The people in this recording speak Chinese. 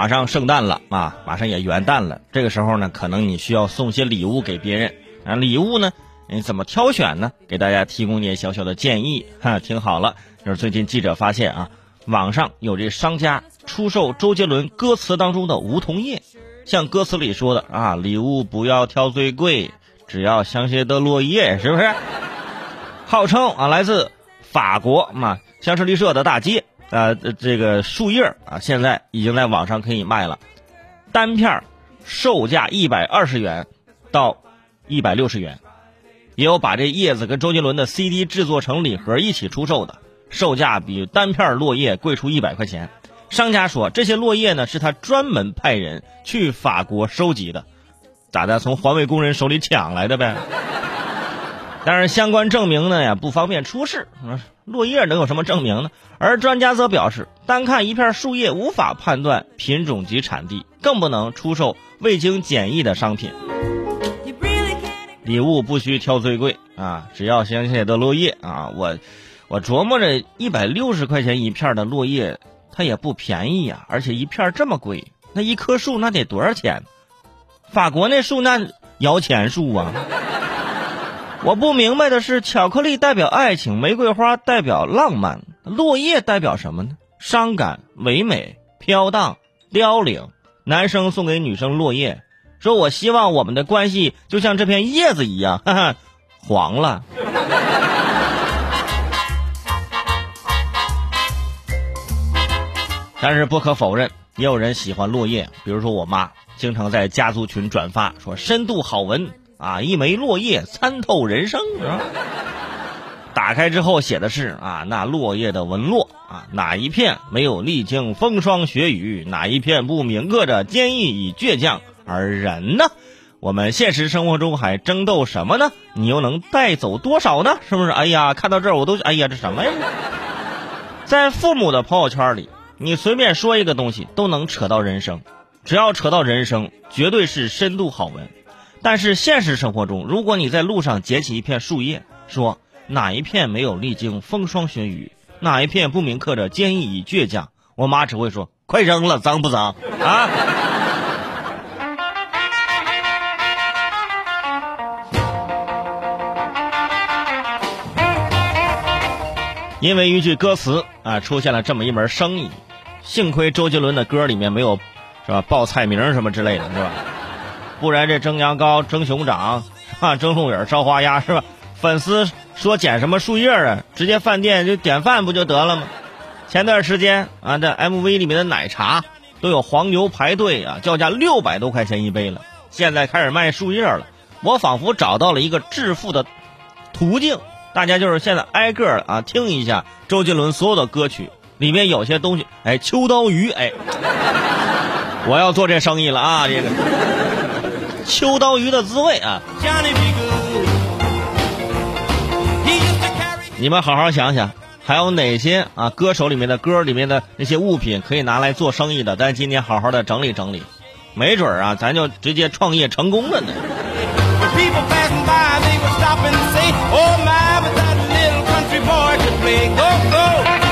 马上圣诞了啊，马上也元旦了，这个时候呢，可能你需要送些礼物给别人啊。礼物呢，你怎么挑选呢？给大家提供点小小的建议哈。听好了，就是最近记者发现啊，网上有这商家出售周杰伦歌词当中的梧桐叶，像歌词里说的啊，礼物不要挑最贵，只要香榭的落叶，是不是？号称啊，来自法国嘛香榭丽舍的大街。呃，这个树叶啊，现在已经在网上可以卖了，单片售价一百二十元到一百六十元，也有把这叶子跟周杰伦的 CD 制作成礼盒一起出售的，售价比单片落叶贵出一百块钱。商家说，这些落叶呢是他专门派人去法国收集的，咋的？从环卫工人手里抢来的呗。但是相关证明呢也不方便出示，落叶能有什么证明呢？而专家则表示，单看一片树叶无法判断品种及产地，更不能出售未经检疫的商品。礼物不需挑最贵啊，只要香榭的落叶啊！我我琢磨着，一百六十块钱一片的落叶，它也不便宜呀，而且一片这么贵，那一棵树那得多少钱？法国那树那摇钱树啊！我不明白的是，巧克力代表爱情，玫瑰花代表浪漫，落叶代表什么呢？伤感、唯美、飘荡、凋零。男生送给女生落叶，说我希望我们的关系就像这片叶子一样，哈哈，黄了。但是不可否认，也有人喜欢落叶，比如说我妈，经常在家族群转发说深度好文。啊，一枚落叶参透人生啊！打开之后写的是啊，那落叶的纹络啊，哪一片没有历经风霜雪雨？哪一片不铭刻着坚毅与倔强？而人呢？我们现实生活中还争斗什么呢？你又能带走多少呢？是不是？哎呀，看到这儿我都哎呀，这什么呀？在父母的朋友圈里，你随便说一个东西都能扯到人生，只要扯到人生，绝对是深度好文。但是现实生活中，如果你在路上捡起一片树叶，说哪一片没有历经风霜雪雨，哪一片不铭刻着坚毅与倔强，我妈只会说：“快扔了，脏不脏？”啊！因为一句歌词啊，出现了这么一门生意，幸亏周杰伦的歌里面没有，是吧？报菜名什么之类的，是吧？不然这蒸羊羔、蒸熊掌、啊蒸鹿尾、烧花鸭是吧？粉丝说捡什么树叶啊？直接饭店就点饭不就得了吗？前段时间啊，这 MV 里面的奶茶都有黄牛排队啊，叫价六百多块钱一杯了。现在开始卖树叶了，我仿佛找到了一个致富的途径。大家就是现在挨个啊听一下周杰伦所有的歌曲，里面有些东西，哎，秋刀鱼，哎，我要做这生意了啊，这个。秋刀鱼的滋味啊！你们好好想想，还有哪些啊歌手里面的歌里面的那些物品可以拿来做生意的？咱今天好好的整理整理，没准啊，咱就直接创业成功了呢。Oh,